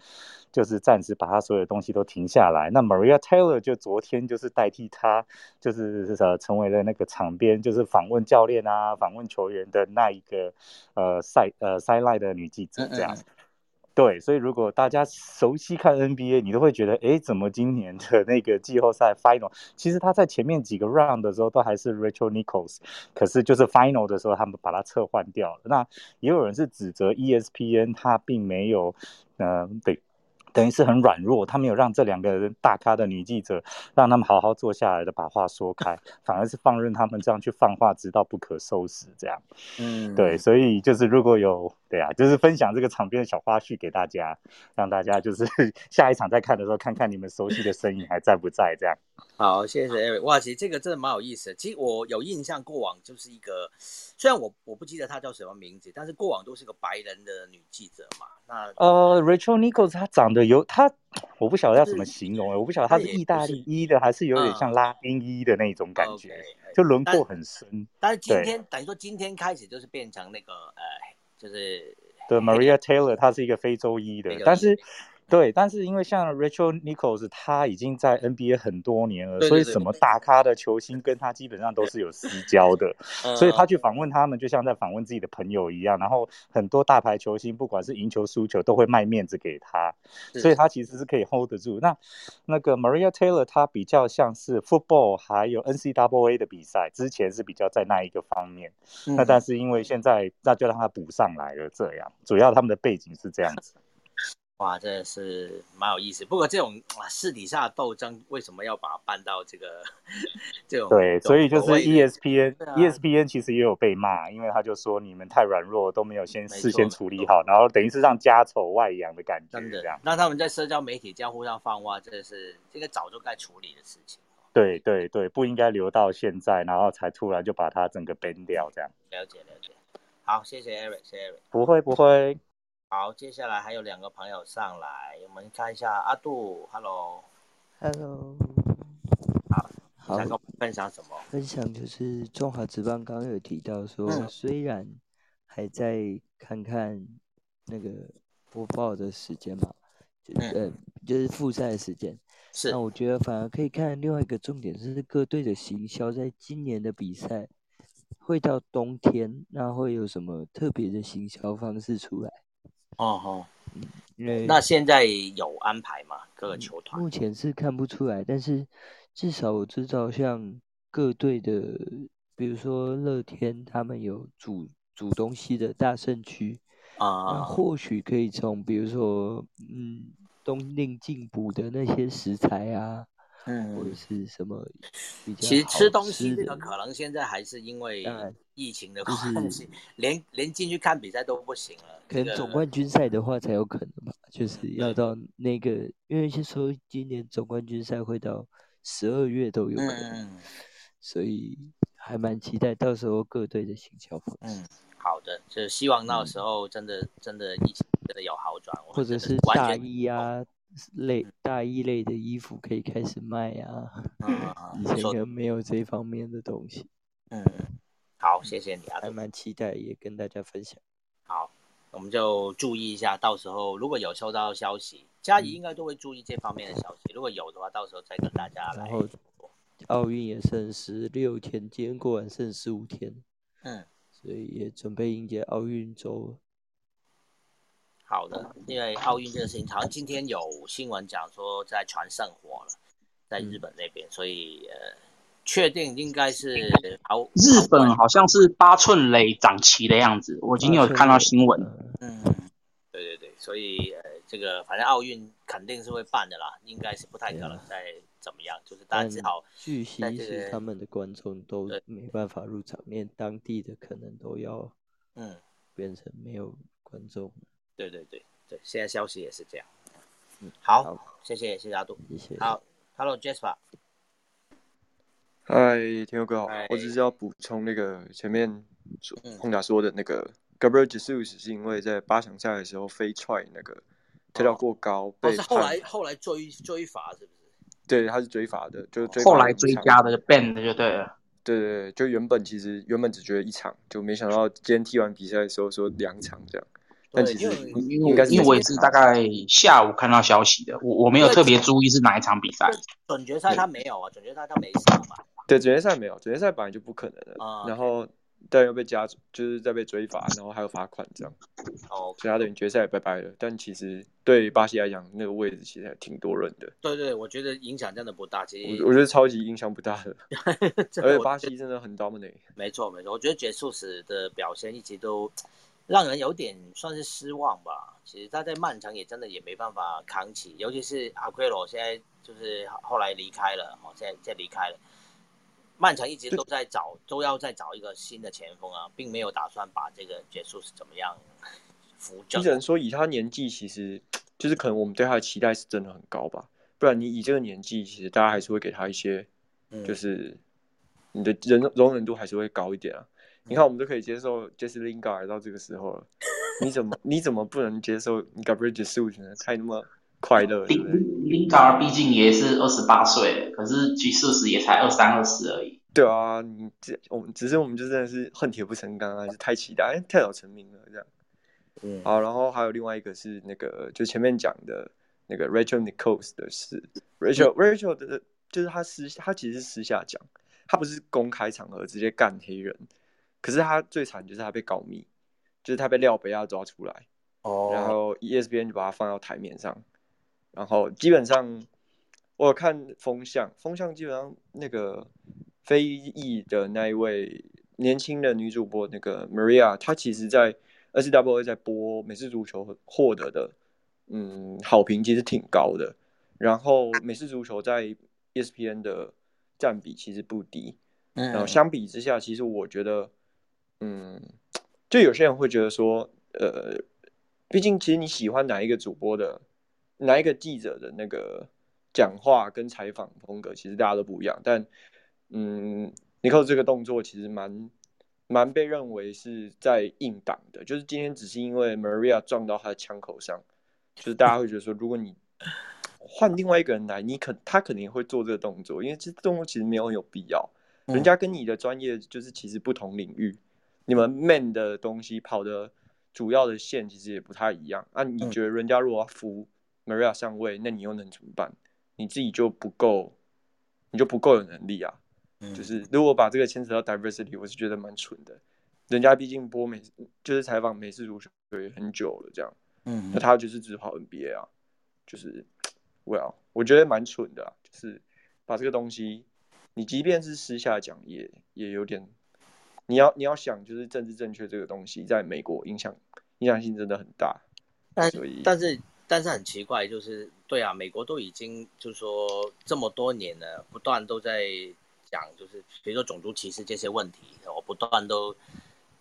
就是暂时把他所有的东西都停下来。那 Maria Taylor 就昨天就是代替他，就是呃成为了那个场边，就是访问教练啊、访问球员的那一个呃赛呃赛赖的女记者这样。对，所以如果大家熟悉看 NBA，你都会觉得，哎，怎么今年的那个季后赛 Final，其实他在前面几个 Round 的时候都还是 Rachel Nichols，可是就是 Final 的时候他们把他撤换掉了。那也有人是指责 ESPN，他并没有，嗯，对。等于是很软弱，他没有让这两个人大咖的女记者让他们好好坐下来的把话说开，反而是放任他们这样去放话，直到不可收拾这样。嗯，对，所以就是如果有对啊，就是分享这个场边的小花絮给大家，让大家就是 下一场再看的时候，看看你们熟悉的身影还在不在这样。好，谢谢 Eric。哇，其实这个真的蛮有意思的。其实我有印象，过往就是一个，虽然我我不记得她叫什么名字，但是过往都是个白人的女记者嘛。那呃，Rachel Nichols 她长得有她，我不晓得要怎么形容哎，我不晓得她是意大利一的，还是有点像拉丁一的那种感觉，就轮廓很深。但是今天等于说今天开始就是变成那个呃，就是对 Maria Taylor，她是一个非洲一的，但是。对，但是因为像 Rachel Nichols，他已经在 NBA 很多年了，所以什么大咖的球星跟他基本上都是有私交的，所以他去访问他们，就像在访问自己的朋友一样。然后很多大牌球星，不管是赢球输球，都会卖面子给他，所以他其实是可以 hold 得住。那那个 Maria Taylor，他比较像是 football 还有 NCAA 的比赛，之前是比较在那一个方面。那但是因为现在，那就让他补上来了。这样，主要他们的背景是这样子。哇，真的是蛮有意思。不过这种私底下斗争，为什么要把它搬到这个 这种？对，所以就是 ESPN，ESPN 其实也有被骂，因为他就说你们太软弱，都没有先事先处理好，然后等于是让家丑外扬的感觉。真的这样。那他们在社交媒体这样互相放话，真的是这个早就该处理的事情。对对对，不应该留到现在，然后才突然就把它整个 ban 掉这样。了解了解。好，谢谢 Eric，谢谢 Eric。不会不会。好，接下来还有两个朋友上来，我们看一下阿杜，Hello，Hello，好，想跟我们分享什么？分享就是中华职棒刚刚有提到说，虽然还在看看那个播报的时间嘛，就呃就是复赛的时间，是，那我觉得反而可以看另外一个重点是各队的行销，在今年的比赛会到冬天，那会有什么特别的行销方式出来？哦吼，那现在有安排吗？各个球团目前是看不出来，但是至少我知道，像各队的，比如说乐天，他们有煮煮东西的大圣区啊，那或许可以从比如说嗯冬令进补的那些食材啊。嗯，或者是什么比较？其实吃东西这个可能现在还是因为疫情的关系，连连进去看比赛都不行了。可能总冠军赛的话才有可能吧，就是要到那个，因为先说今年总冠军赛会到十二月都有可能，所以还蛮期待到时候各队的行销方式。嗯，好的，就希望到时候真的真的疫情真的有好转，或者是大衣啊。类大衣类的衣服可以开始卖啊，以前可能没有这方面的东西。嗯，好，谢谢你啊，还蛮期待，也跟大家分享。好，我们就注意一下，到时候如果有收到消息，嘉怡应该都会注意这方面的消息。如果有的话，到时候再跟大家来。然后奥运也剩十六天，今天过完剩十五天，嗯，所以也准备迎接奥运周。好的，因为奥运这个事情，好像今天有新闻讲说在船上火了，在日本那边，所以呃，确定应该是好。日本好像是八寸雷长齐的样子，我今天有看到新闻。嗯，对对对，所以呃，这个反正奥运肯定是会办的啦，应该是不太可能再怎么样，就是大家只好。据悉是他们的观众都没办法入场，连当地的可能都要嗯变成没有观众。对对对对，现在消息也是这样。嗯，好，谢谢谢谢阿杜，谢谢。好，Hello Jasper。嗨，天佑哥好，我只是要补充那个前面空达说的那个 Gabriel Jesus 是因为在八强赛的时候飞踹那个跳到过高，被后来后来追追罚是不是？对，他是追罚的，就追后来追加的 ban 的就对了。对对对，就原本其实原本只觉得一场，就没想到今天踢完比赛的时候说两场这样。但其实应该因为我也是大概下午看到消息的，我我没有特别注意是哪一场比赛。准决赛他没有啊，准决赛他没上嘛。对，准决赛没有，准决赛本来就不可能的。然后，但又被加，就是在被追罚，然后还有罚款这样。哦。所以他等于决赛拜拜了。但其实对巴西来讲，那个位置其实还挺多人的。对对，我觉得影响真的不大。其实我觉得超级影响不大的。而且巴西真的很 dominate。没错没错，我觉得结束时的表现一直都让人有点算是失望吧。其实他在曼城也真的也没办法扛起，尤其是阿奎罗现在就是后来离开了，哦，现在现在离开了。曼城一直都在找，都要再找一个新的前锋啊，并没有打算把这个结束是怎么样扶正。只能说以他年纪，其实就是可能我们对他的期待是真的很高吧。不然你以这个年纪，其实大家还是会给他一些，就是你的人容忍度还是会高一点啊。你看，我们都可以接受 Jesse Lingard 到这个时候了，你怎么你怎么不能接受 Gabriel Jesus 呢？太那么。快乐。林林卡尔毕竟也是二十八岁，可是其事实也才二三二四而已。对啊，你这我们只是我们就真的是恨铁不成钢，还是太期待，太早成名了这样。嗯，好，然后还有另外一个是那个，就前面讲的那个 Rachel Nichols 的事。Rachel Rachel 的，就是他私他其实是私下讲，他不是公开场合直接干黑人，可是他最惨就是他被告密，就是他被廖北亚抓出来，哦，然后 ESPN 就把他放到台面上。然后基本上，我看风向，风向基本上那个非裔的那一位年轻的女主播那个 Maria，她其实在 S W A 在播美式足球获得的，嗯，好评其实挺高的。然后美式足球在 ESPN 的占比其实不低。然后相比之下，其实我觉得，嗯，就有些人会觉得说，呃，毕竟其实你喜欢哪一个主播的。哪一个记者的那个讲话跟采访风格，其实大家都不一样。但，嗯，尼克这个动作其实蛮蛮被认为是在硬挡的。就是今天只是因为 Maria 撞到他的枪口上，就是大家会觉得说，如果你换另外一个人来，你肯他肯定会做这个动作，因为这动作其实没有有必要。人家跟你的专业就是其实不同领域，你们 man 的东西跑的主要的线其实也不太一样。那你觉得人家如果要扶？Maria 上位，那你又能怎么办？你自己就不够，你就不够有能力啊。就是如果把这个牵扯到 diversity，我是觉得蛮蠢的。人家毕竟播美，就是采访美式足球也很久了，这样。嗯。那他就是只跑 NBA 啊，就是，Well，我觉得蛮蠢的。就是把这个东西，你即便是私下讲，也也有点，你要你要想，就是政治正确这个东西，在美国影响影响性真的很大。但是。但是很奇怪，就是对啊，美国都已经就是说这么多年了，不断都在讲，就是比如说种族歧视这些问题，我不断都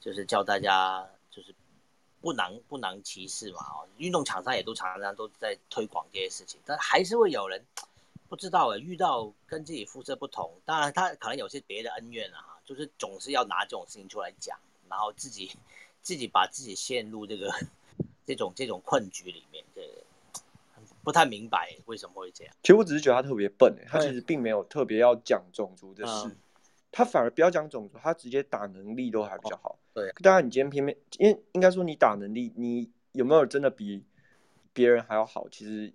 就是叫大家就是不能不能歧视嘛，哦，运动场上也都常常都在推广这些事情，但还是会有人 不知道啊，遇到跟自己肤色不同，当然他可能有些别的恩怨啊，就是总是要拿这种事情出来讲，然后自己自己把自己陷入这个。这种这种困局里面，对，不太明白为什么会这样。其实我只是觉得他特别笨他其实并没有特别要讲种族的事，他反而不要讲种族，他直接打能力都还比较好。对，当然你今天偏偏，因为应该说你打能力，你有没有真的比别人还要好？其实，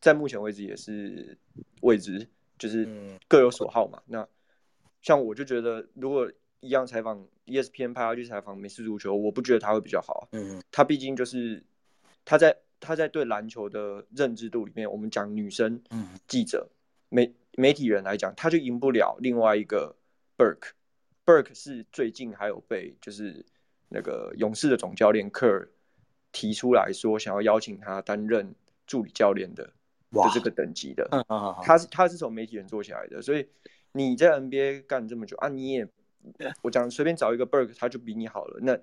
在目前为止也是未知，就是各有所好嘛。那像我就觉得，如果一样采访 ESPN 派他去采访美式足球，我不觉得他会比较好。嗯，他毕竟就是他在他在对篮球的认知度里面，我们讲女生记者，媒媒体人来讲，他就赢不了另外一个 Burke。Burke 是最近还有被就是那个勇士的总教练科尔提出来说，想要邀请他担任助理教练的的这个等级的。嗯嗯嗯他是他是从媒体人做起来的，所以你在 NBA 干这么久啊，你也我讲随便找一个 Burke，他就比你好了。那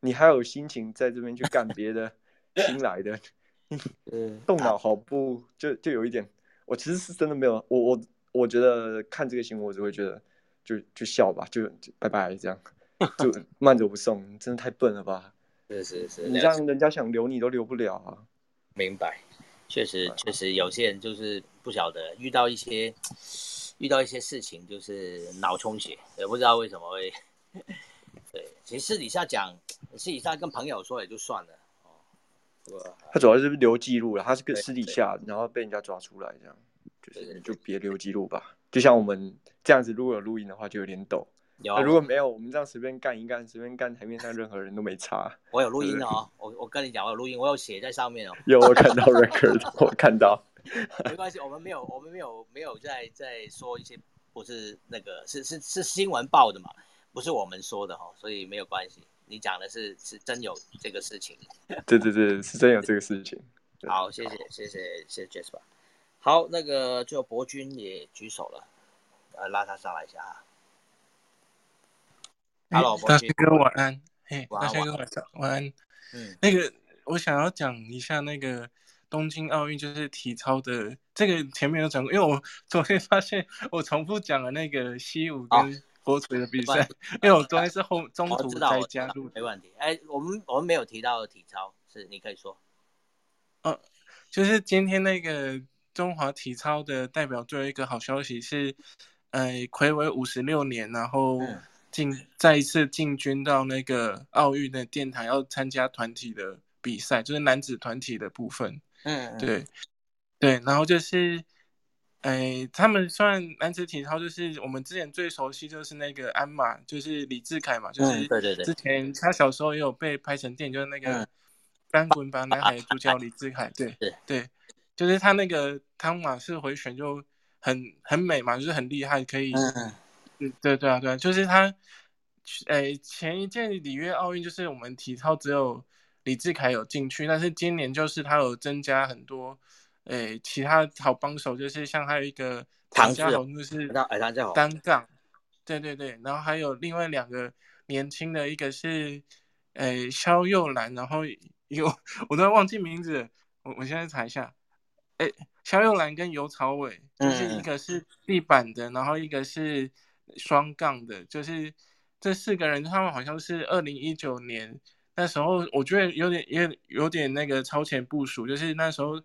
你还有心情在这边去干别的 新来的？动脑好不？就就有一点，我其实是真的没有，我我我觉得看这个新闻，我只会觉得就就笑吧，就拜拜这样，就 慢走不送，真的太笨了吧？是是是，你让人家想留你都留不了啊！明白，确实确实有些人就是不晓得遇到一些遇到一些事情就是脑充血，也不知道为什么会。对，其实私底下讲，私底下跟朋友说也就算了。他主要是留记录了，他是跟私底下，然后被人家抓出来，这样就是就别留记录吧。就像我们这样子，如果有录音的话，就有点抖。有，如果没有，我们这样随便干一干，随便干台面上任何人都没差。我有录音哦，我我跟你讲，我有录音，我有写在上面哦。有，我看到 record，我看到。没关系，我们没有，我们没有没有在在说一些不是那个是是是新闻报的嘛，不是我们说的哈，所以没有关系。你讲的是是真有这个事情，对对对，是真有这个事情。好，谢谢谢谢谢谢 Jasper。好，那个最后博君也举手了，呃，拉他上来一下大家哥晚安，嘿，大家哥晚上晚安。嗯，那个我想要讲一下那个东京奥运就是体操的，这个前面有讲过，因为我 昨天发现我重复讲了那个西武跟。国锤的比赛，因为我昨天是后中途才加入，没问题。哎，我们我们没有提到体操，是你可以说。嗯，就是今天那个中华体操的代表队一个好消息是，呃，魁违五十六年，然后进再一次进军到那个奥运的殿堂，要参加团体的比赛，就是男子团体的部分。嗯，对，对，然后就是。哎，他们算男子体操，就是我们之前最熟悉，就是那个鞍马，就是李志凯嘛，就是对对对，之前他小时候也有被拍成电影，就是那个翻滚吧男孩主角李志凯，对对对，就是他那个汤马式回旋就很很美嘛，就是很厉害，可以，嗯，对对啊对啊，就是他，诶，前一届里约奥运就是我们体操只有李志凯有进去，但是今年就是他有增加很多。诶，其他好帮手就是像还有一个唐家宏，就是单杠，对对对，然后还有另外两个年轻的，一个是诶肖佑兰，然后有我都忘记名字，我我现在查一下，诶肖佑兰跟尤朝伟，就是一个是地板的，然后一个是双杠的，就是这四个人他们好像是二零一九年那时候，我觉得有点也有点那个超前部署，就是那时候。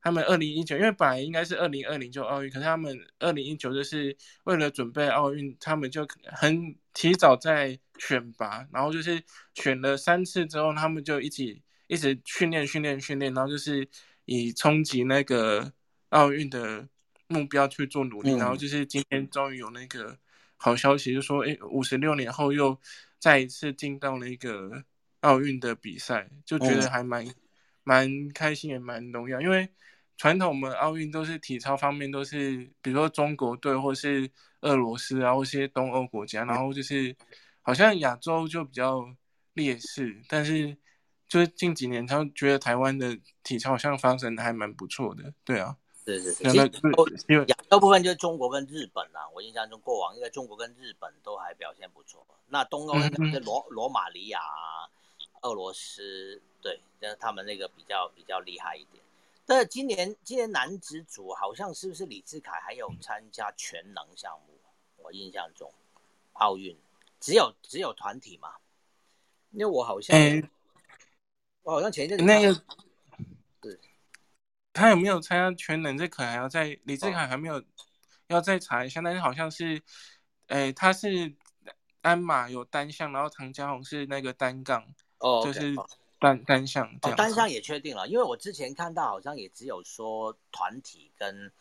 他们二零一九，因为本来应该是二零二零就奥运，可是他们二零一九就是为了准备奥运，他们就很提早在选拔，然后就是选了三次之后，他们就一起一直训练训练训练，然后就是以冲击那个奥运的目标去做努力，然后就是今天终于有那个好消息，就说哎，五十六年后又再一次进到了一个奥运的比赛，就觉得还蛮蛮开心也蛮荣耀，因为。传统我们奥运都是体操方面都是，比如说中国队或是俄罗斯啊，或些东欧国家，然后就是好像亚洲就比较劣势，但是就是近几年，他觉得台湾的体操好像发展的还蛮不错的，对啊，对对对，因为亚洲部分就是中国跟日本啊，我印象中过往应该中国跟日本都还表现不错，那东欧应该是罗罗马尼亚、俄罗斯，对，那他们那个比较比较厉害一点。但今年今年男子组好像是不是李志凯还有参加全能项目？我印象中，奥运只有只有团体嘛？因为我好像，我好像前一阵那个，对，他有没有参加全能？这可能还要再李志凯还没有要再查一下。但是好像是，哎，他是鞍马有单项，然后唐家宏是那个单杠，哦，就是。单单项哦，单项也确定了，因为我之前看到好像也只有说团体跟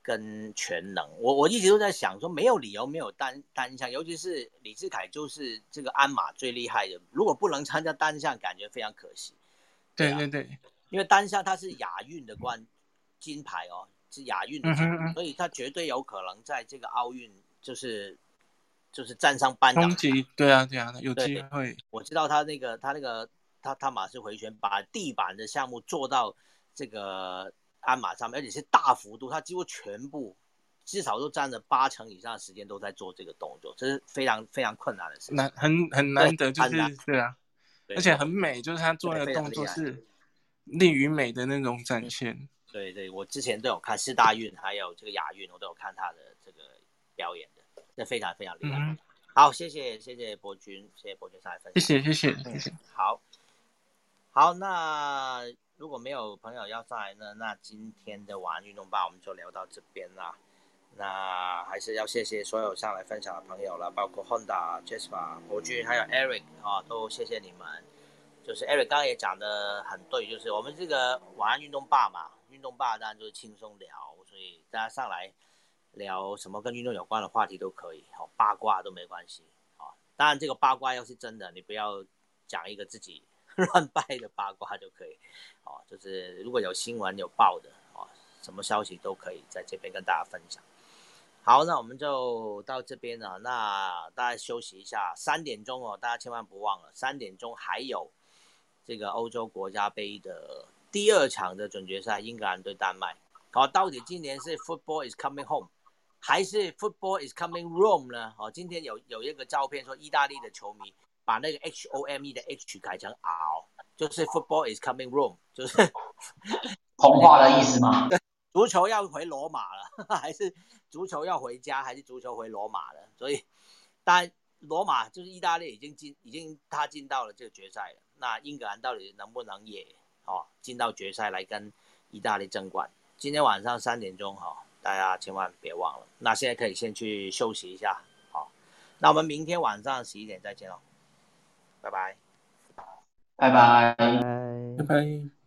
跟全能，我我一直都在想说没有理由没有单单项，尤其是李志凯就是这个鞍马最厉害的，如果不能参加单项，感觉非常可惜。对对对，因为单项他是亚运的冠金牌哦，是亚运的，所以他绝对有可能在这个奥运就是就是站上颁奖台。对啊，对啊，有机会。我知道他那个他那个他他马式回旋把地板的项目做到这个鞍马上面，而且是大幅度，他几乎全部至少都占了八成以上的时间都在做这个动作，这是非常非常困难的事情，难很很难得，就是对啊，而且很美，就是他做那个动作是。力与美的那种展现，对对，我之前都有看四大运，还有这个亚运，我都有看他的这个表演的，这非常非常厉害。好，谢谢谢谢博君，谢谢博君上来分享，谢谢谢谢谢谢。好，好，那如果没有朋友要上来呢，那今天的晚安运动吧，我们就聊到这边啦。那还是要谢谢所有上来分享的朋友了，包括 Honda、Jasper、博君还有 Eric 啊，都谢谢你们。就是 Eric 刚也讲的很对，就是我们这个晚安运动吧嘛，运动吧当然就是轻松聊，所以大家上来聊什么跟运动有关的话题都可以，哦，八卦都没关系，哦，当然这个八卦要是真的，你不要讲一个自己乱掰的八卦就可以，哦，就是如果有新闻有报的，哦，什么消息都可以在这边跟大家分享。好，那我们就到这边了，那大家休息一下，三点钟哦，大家千万不忘了，三点钟还有。这个欧洲国家杯的第二场的总决赛，英格兰对丹麦。好，到底今年是 Football is coming home，还是 Football is coming Rome 呢？哦，今天有有一个照片说，意大利的球迷把那个 H O M E 的 H 改成 R，就是 Football is coming Rome，就是 童话的意思吗？足球要回罗马了，还是足球要回家，还是足球回罗马了？所以，当然罗马就是意大利已经进，已经他进到了这个决赛了。那英格兰到底能不能也哦进到决赛来跟意大利争冠？今天晚上三点钟哈，大家千万别忘了。那现在可以先去休息一下，好。那我们明天晚上十一点再见喽，拜拜，拜拜，拜拜。